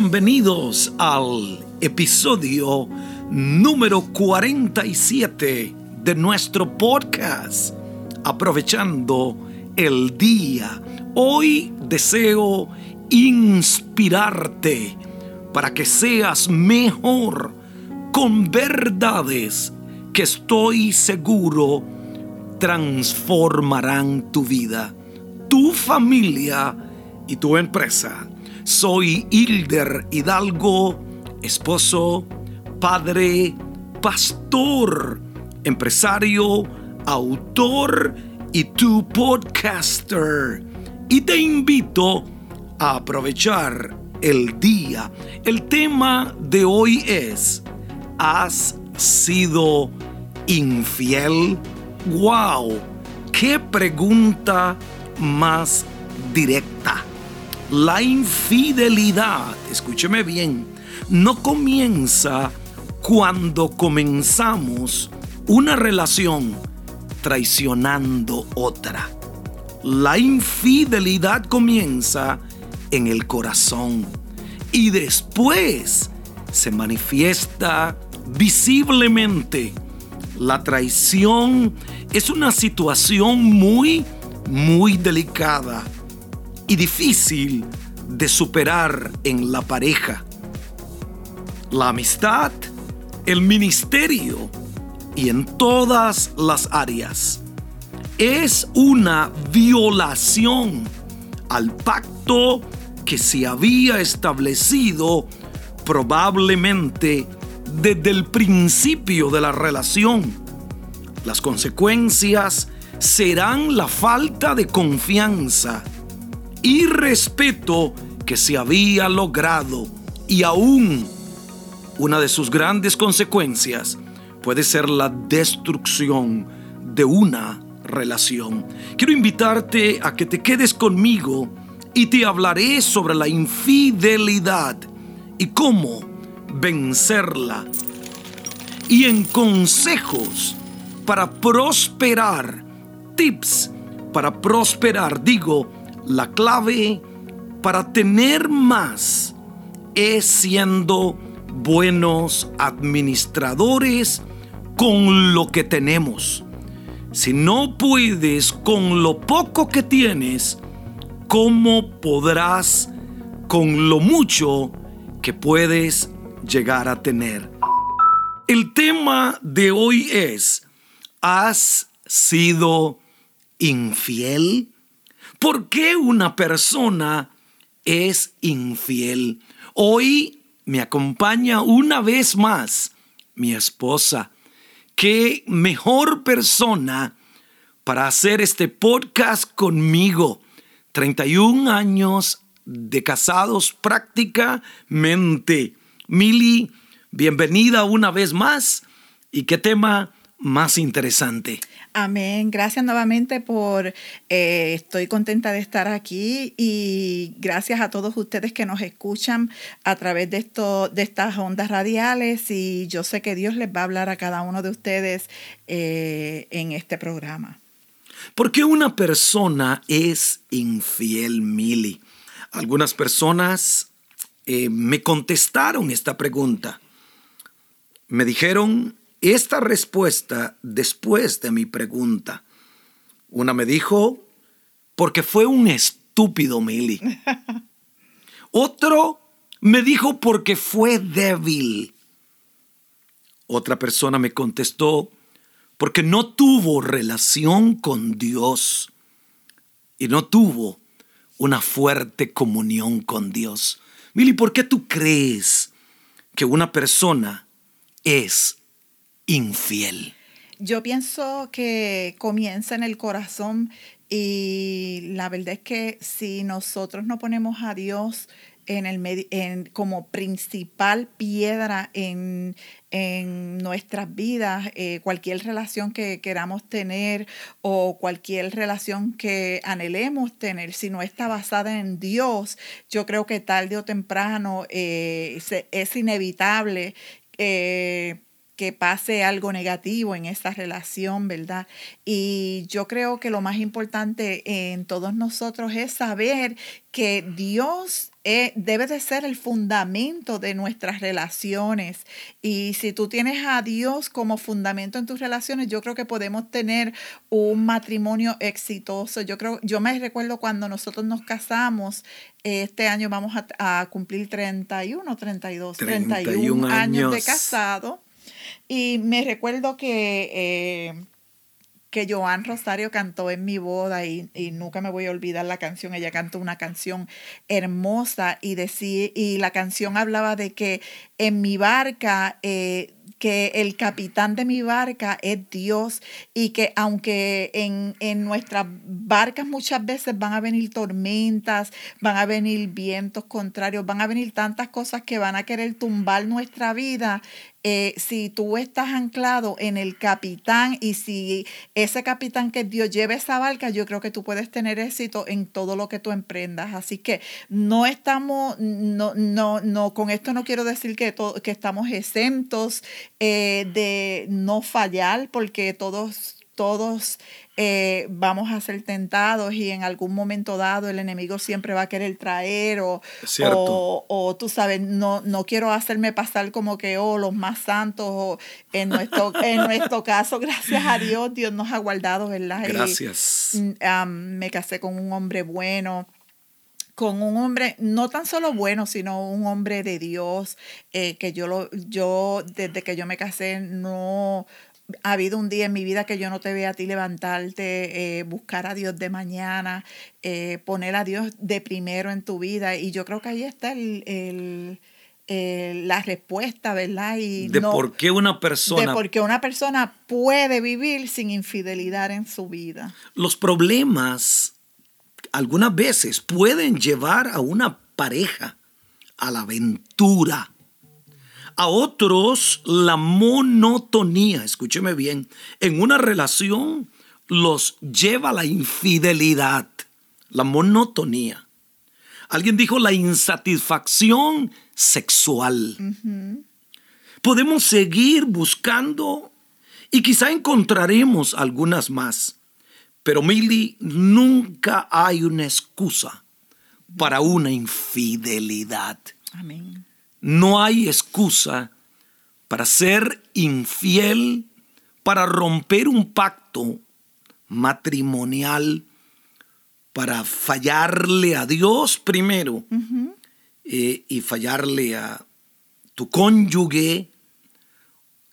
bienvenidos al episodio número 47 de nuestro podcast. Aprovechando el día, hoy deseo inspirarte para que seas mejor con verdades que estoy seguro transformarán tu vida, tu familia y tu empresa. Soy Hilder Hidalgo, esposo, padre, pastor, empresario, autor y tu podcaster. Y te invito a aprovechar el día. El tema de hoy es, ¿has sido infiel? ¡Wow! ¡Qué pregunta más directa! La infidelidad, escúcheme bien, no comienza cuando comenzamos una relación traicionando otra. La infidelidad comienza en el corazón y después se manifiesta visiblemente. La traición es una situación muy, muy delicada y difícil de superar en la pareja. La amistad, el ministerio y en todas las áreas. Es una violación al pacto que se había establecido probablemente desde el principio de la relación. Las consecuencias serán la falta de confianza y respeto que se había logrado y aún una de sus grandes consecuencias puede ser la destrucción de una relación. Quiero invitarte a que te quedes conmigo y te hablaré sobre la infidelidad y cómo vencerla. Y en consejos para prosperar, tips para prosperar, digo, la clave para tener más es siendo buenos administradores con lo que tenemos. Si no puedes con lo poco que tienes, ¿cómo podrás con lo mucho que puedes llegar a tener? El tema de hoy es, ¿has sido infiel? ¿Por qué una persona es infiel? Hoy me acompaña una vez más mi esposa. Qué mejor persona para hacer este podcast conmigo. 31 años de casados prácticamente. Mili, bienvenida una vez más. ¿Y qué tema más interesante? Amén. Gracias nuevamente por, eh, estoy contenta de estar aquí y gracias a todos ustedes que nos escuchan a través de, de estas ondas radiales y yo sé que Dios les va a hablar a cada uno de ustedes eh, en este programa. ¿Por qué una persona es infiel, Mili? Algunas personas eh, me contestaron esta pregunta. Me dijeron esta respuesta después de mi pregunta. Una me dijo, porque fue un estúpido Mili. Otro me dijo porque fue débil. Otra persona me contestó porque no tuvo relación con Dios y no tuvo una fuerte comunión con Dios. Mili, ¿por qué tú crees que una persona es infiel? Yo pienso que comienza en el corazón y la verdad es que si nosotros no ponemos a Dios en el en, como principal piedra en, nuestras vidas, eh, cualquier relación que queramos tener o cualquier relación que anhelemos tener, si no está basada en Dios, yo creo que tarde o temprano eh, es inevitable. Eh, que pase algo negativo en esta relación, ¿verdad? Y yo creo que lo más importante en todos nosotros es saber que Dios eh, debe de ser el fundamento de nuestras relaciones. Y si tú tienes a Dios como fundamento en tus relaciones, yo creo que podemos tener un matrimonio exitoso. Yo creo, yo me recuerdo cuando nosotros nos casamos, este año vamos a, cumplir 31, 32, 31, años. de casado. Y me recuerdo que... Eh, que Joan Rosario cantó en mi boda y, nunca me voy a olvidar la canción. Ella cantó una canción hermosa y, decía, y la canción hablaba de que en mi barca eh, que el capitán de mi barca es Dios y que aunque en, en, nuestras barcas muchas veces van a venir tormentas, van a venir vientos contrarios, van a venir tantas cosas que van a querer tumbar nuestra vida, eh, si tú estás anclado en el capitán y si ese capitán que Dios lleve esa barca, yo creo que tú puedes tener éxito en todo lo que tú emprendas. Así que no estamos, no, no, no, con esto no quiero decir que, que estamos exentos eh, de no fallar, porque todos todos eh, vamos a ser tentados y en algún momento dado el enemigo siempre va a querer traer o, o, tú sabes, no, no quiero hacerme pasar como que, oh, los más santos, o en nuestro, en nuestro caso, gracias a Dios, Dios nos ha guardado, ¿verdad? Gracias. Mm, me casé con un hombre bueno con un hombre no tan solo bueno, sino un hombre de Dios, eh, que yo, lo, yo desde que yo me casé no, ha habido un día en mi vida que yo no te vea a ti levantarte, eh, buscar a Dios de mañana, eh, poner a Dios de primero en tu vida. Y yo creo que ahí está el, la respuesta, ¿verdad? Y de por qué una persona... De por qué una persona puede vivir sin infidelidad en su vida. Los problemas algunas veces pueden llevar a una pareja a la aventura a otros la monotonía, escúcheme bien, en una relación los lleva a la infidelidad, la monotonía. Alguien dijo la insatisfacción sexual. Podemos seguir buscando y quizá encontraremos algunas más. Pero Mili, nunca hay una excusa para una infidelidad. Amén. No hay excusa para ser infiel, para romper un pacto matrimonial, para fallarle a Dios primero eh, y fallarle a tu cónyuge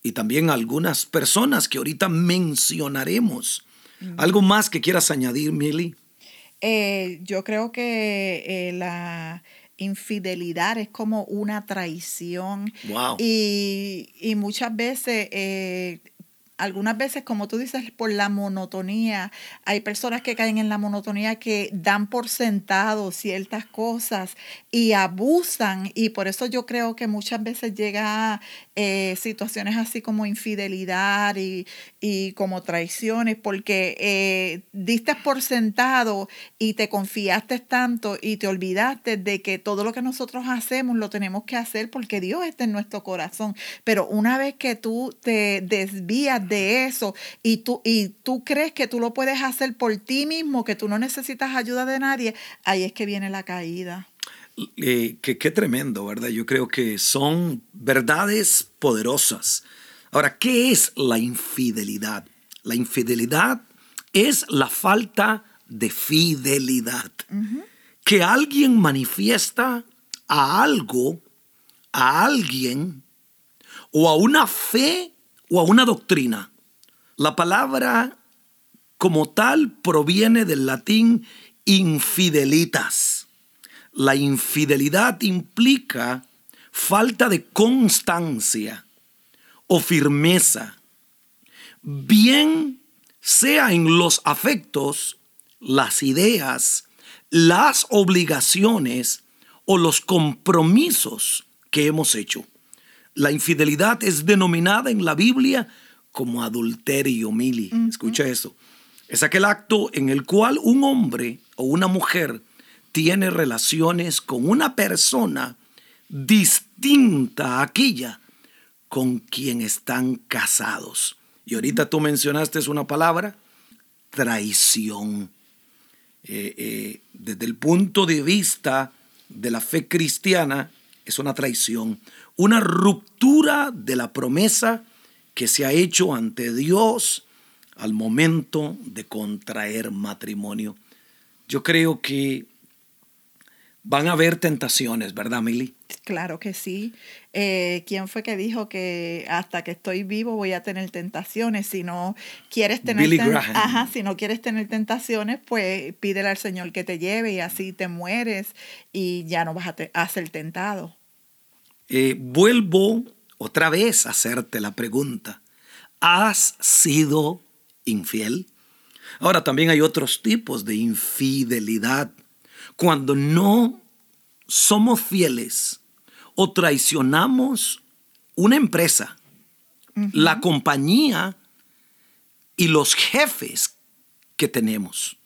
y también a algunas personas que ahorita mencionaremos. ¿Algo más que quieras añadir, Mili? Eh, yo creo que eh, la infidelidad es como una traición. Y, y muchas veces eh, algunas veces, como tú dices, por la monotonía, hay personas que caen en la monotonía que dan por sentado ciertas cosas y abusan y por eso yo creo que muchas veces llega eh, situaciones así como infidelidad y, como traiciones porque eh, diste por sentado y te confiaste tanto y te olvidaste de que todo lo que nosotros hacemos lo tenemos que hacer porque Dios está en nuestro corazón. Pero una vez que tú te desvías de eso y tú, y tú crees que tú lo puedes hacer por ti mismo, que tú no necesitas ayuda de nadie, ahí es que viene la caída. Eh, que qué tremendo, ¿verdad? Yo creo que son verdades poderosas. Ahora, ¿qué es la infidelidad? La infidelidad es la falta de fidelidad. Que alguien manifiesta a algo, a alguien, o a una fe o a una doctrina. La palabra como tal proviene del latín infidelitas. La infidelidad implica falta de constancia o firmeza, bien sea en los afectos, las ideas, las obligaciones o los compromisos que hemos hecho. La infidelidad es denominada en la Biblia como adulterio, Mili. Escucha eso. Es aquel acto en el cual un hombre o una mujer tiene relaciones con una persona distinta a aquella con quien están casados. Y ahorita tú mencionaste una palabra, traición. Eh, eh, desde el punto de vista de la fe cristiana es una traición, una ruptura de la promesa que se ha hecho ante Dios al momento de contraer matrimonio. Yo creo que van a haber tentaciones, ¿verdad, Mili? Claro que sí. Eh, ¿Quién fue que dijo que hasta que estoy vivo voy a tener tentaciones? Si no quieres tener, Ajá, si no quieres tener tentaciones, pues pídele al Señor que te lleve y así te mueres y ya no vas a, ser tentado. Eh, vuelvo otra vez a hacerte la pregunta. ¿Has sido infiel? Ahora también hay otros tipos de infidelidad. Cuando no somos fieles o traicionamos una empresa, la compañía y los jefes que tenemos.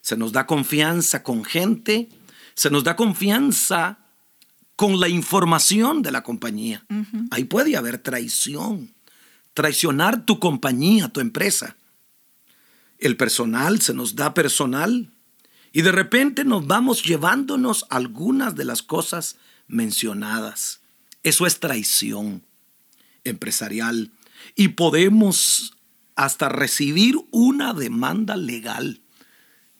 Se nos da confianza con gente, se nos da confianza con la información de la compañía. Ahí puede haber traición, traicionar tu compañía, tu empresa. El personal, se nos da personal y de repente nos vamos llevándonos algunas de las cosas mencionadas. Eso es traición empresarial y podemos hasta recibir una demanda legal.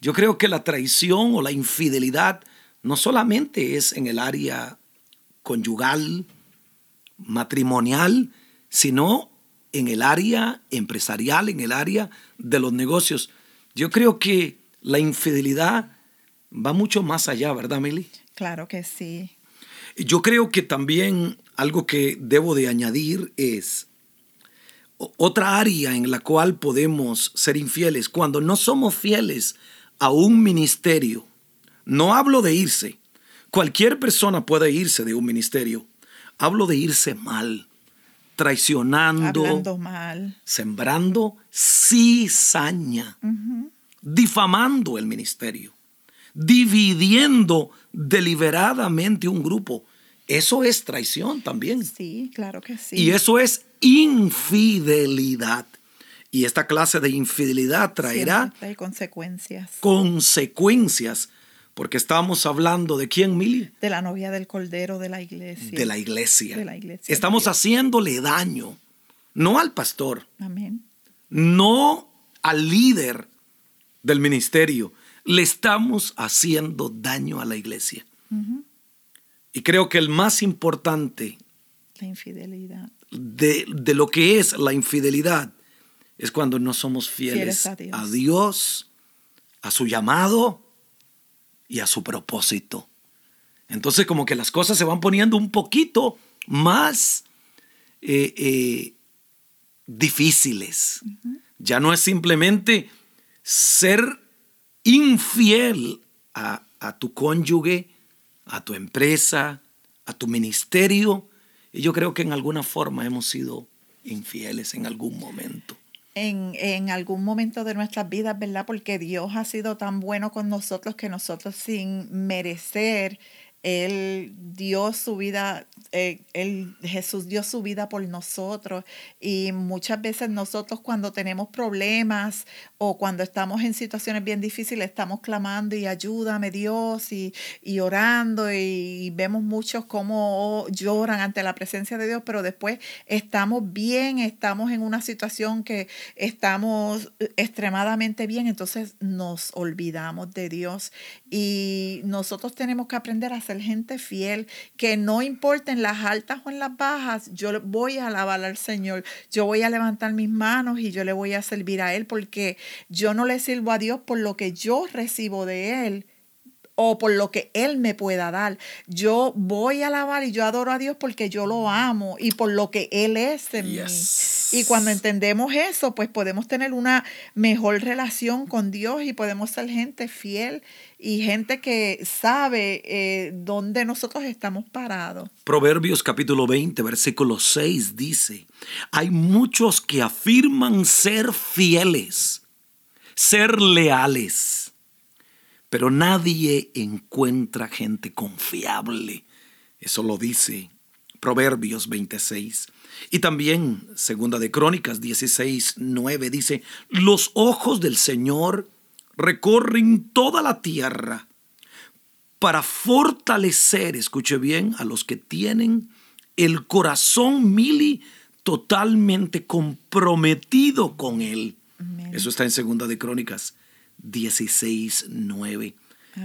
Yo creo que la traición o la infidelidad no solamente es en el área conyugal, matrimonial, sino en el área empresarial, en el área de los negocios. Yo creo que la infidelidad va mucho más allá, ¿verdad, Meli? Claro que sí. Yo creo que también algo que debo de añadir es otra área en la cual podemos ser infieles. Cuando no somos fieles a un ministerio, no hablo de irse. Cualquier persona puede irse de un ministerio. Hablo de irse mal, traicionando, mal. sembrando cizaña difamando el ministerio, dividiendo deliberadamente un grupo. Eso es traición también. Sí, claro que sí. Y eso es infidelidad. Y esta clase de infidelidad traerá consecuencias. Consecuencias. Porque estamos hablando de quién, Mili? De la novia del Cordero de la iglesia. De la iglesia. De la iglesia. Estamos haciéndole daño, no al pastor. Amén. No al líder, del ministerio, le estamos haciendo daño a la iglesia. Y creo que el más importante la infidelidad. De, lo que es la infidelidad es cuando no somos fieles, a, Dios. a Dios, a su llamado y a su propósito. Entonces como que las cosas se van poniendo un poquito más eh, eh, difíciles. Ya no es simplemente ser infiel a, tu cónyuge, a tu empresa, a tu ministerio. Y yo creo que en alguna forma hemos sido infieles en algún momento. En, en, algún momento de nuestras vidas, ¿verdad? Porque Dios ha sido tan bueno con nosotros que nosotros sin merecer él dio su vida, eh, Jesús dio su vida por nosotros. Y muchas veces nosotros cuando tenemos problemas o cuando estamos en situaciones bien difíciles estamos clamando y ayúdame Dios y, y orando y, vemos muchos cómo lloran ante la presencia de Dios, pero después estamos bien, estamos en una situación que estamos extremadamente bien, entonces nos olvidamos de Dios y nosotros tenemos que aprender a gente fiel, que no importa en las altas o en las bajas, yo voy a alabar al Señor, yo voy a levantar mis manos y yo le voy a servir a Él, porque yo no le sirvo a Dios por lo que yo recibo de Él, o por lo que Él me pueda dar. Yo voy a alabar y yo adoro a Dios porque yo lo amo y por lo que Él es en mí. Y cuando entendemos eso, pues podemos tener una mejor relación con Dios y podemos ser gente fiel y gente que sabe eh, dónde nosotros estamos parados. Proverbios capítulo 20, versículo 6 dice, hay muchos que afirman ser fieles, ser leales pero nadie encuentra gente confiable. Eso lo dice Proverbios 26. Y también, segunda de Crónicas 16, 9 dice, los ojos del Señor recorren toda la tierra para fortalecer, escuche bien, a los que tienen el corazón mili totalmente comprometido con Él. Eso está en Segunda de Crónicas 16, 9.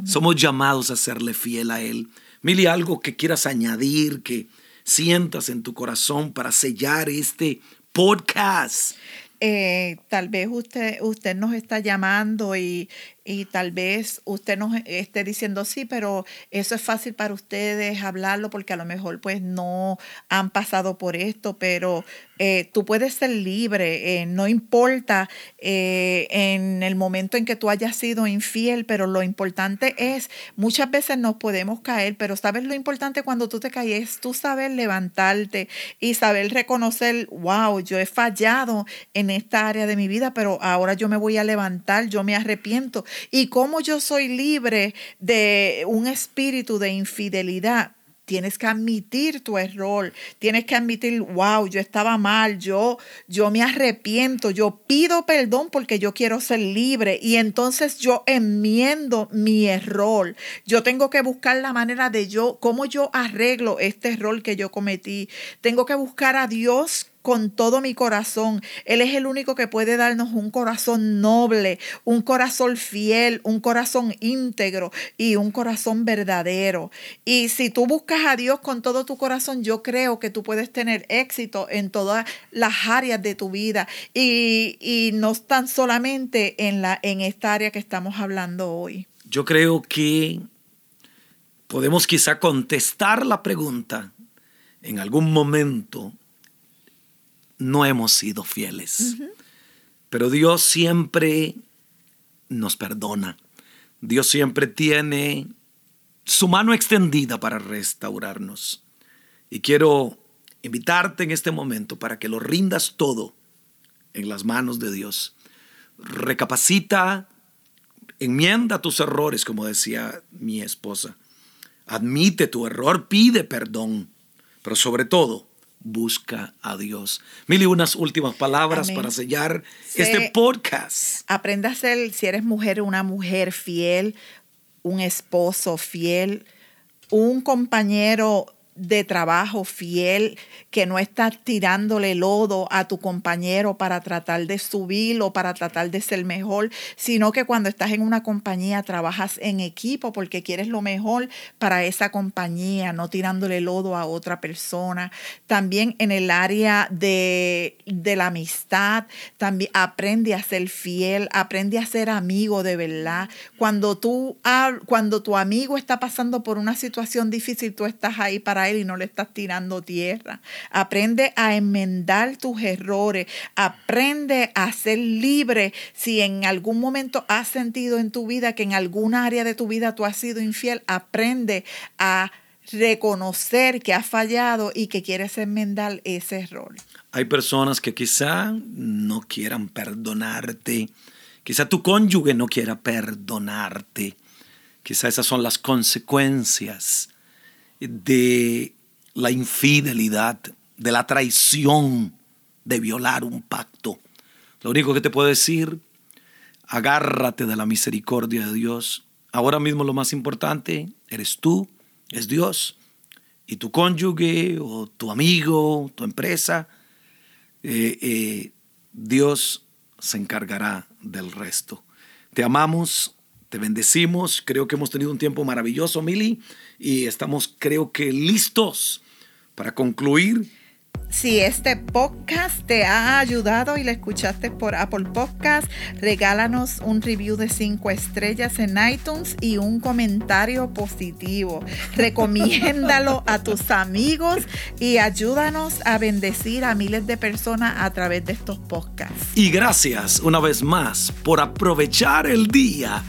Somos llamados a serle fiel a Él. Mili, algo que quieras añadir, que sientas en tu corazón para sellar este podcast. Eh, tal vez usted, usted nos está llamando y, y tal vez usted nos esté diciendo sí, pero eso es fácil para ustedes hablarlo porque a lo mejor pues no han pasado por esto, pero eh, tú puedes ser libre, eh, no importa eh, en el momento en que tú hayas sido infiel, pero lo importante es, muchas veces nos podemos caer, pero sabes lo importante cuando tú te caes, tú saber levantarte y saber reconocer, wow, yo he fallado en esta área de mi vida, pero ahora yo me voy a levantar, yo me arrepiento y como yo soy libre de un espíritu de infidelidad, tienes que admitir tu error, tienes que admitir, wow, yo estaba mal, yo, yo me arrepiento, yo pido perdón porque yo quiero ser libre y entonces yo enmiendo mi error. Yo tengo que buscar la manera de yo, cómo yo arreglo este error que yo cometí. Tengo que buscar a Dios con todo mi corazón. Él es el único que puede darnos un corazón noble, un corazón fiel, un corazón íntegro y un corazón verdadero. Y si tú buscas a Dios con todo tu corazón, yo creo que tú puedes tener éxito en todas las áreas de tu vida y, y no tan solamente en, la, en esta área que estamos hablando hoy. Yo creo que podemos quizá contestar la pregunta en algún momento no hemos sido fieles. Pero Dios siempre nos perdona. Dios siempre tiene su mano extendida para restaurarnos. Y quiero invitarte en este momento para que lo rindas todo en las manos de Dios. Recapacita, enmienda tus errores, como decía mi esposa. Admite tu error, pide perdón, pero sobre todo, busca a Dios. Mil y unas últimas palabras para sellar este podcast. Aprenda a ser, si eres mujer, una mujer fiel, un esposo fiel, un compañero de trabajo fiel, que no estás tirándole lodo a tu compañero para tratar de subirlo, para tratar de ser mejor, sino que cuando estás en una compañía trabajas en equipo porque quieres lo mejor para esa compañía, no tirándole lodo a otra persona. También en el área de, de la amistad, también aprende a ser fiel, aprende a ser amigo de verdad. Cuando tú, cuando tu amigo está pasando por una situación difícil, tú estás ahí para y no le estás tirando tierra. Aprende a enmendar tus errores. Aprende a ser libre si en algún momento has sentido en tu vida que en alguna área de tu vida tú has sido infiel. Aprende a reconocer que has fallado y que quieres enmendar ese error. Hay personas que quizá no quieran perdonarte. Quizá tu cónyuge no quiera perdonarte. Quizá esas son las consecuencias de la infidelidad, de la traición, de violar un pacto. Lo único que te puedo decir, agárrate de la misericordia de Dios. Ahora mismo lo más importante eres tú, es Dios. Y tu cónyuge o tu amigo, tu empresa, eh, eh, Dios se encargará del resto. Te amamos, te bendecimos. Creo que hemos tenido un tiempo maravilloso, Mili, y estamos, creo que, listos para concluir. Si este podcast te ha ayudado y lo escuchaste por Apple Podcast, regálanos un review de 5 estrellas en iTunes y un comentario positivo. Recomiéndalo a tus amigos y ayúdanos a bendecir a miles de personas a través de estos podcasts. Y gracias una vez más por aprovechar el día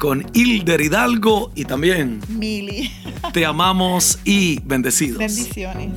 con Hilder Hidalgo y también Mili. Te amamos y bendecidos. Bendiciones.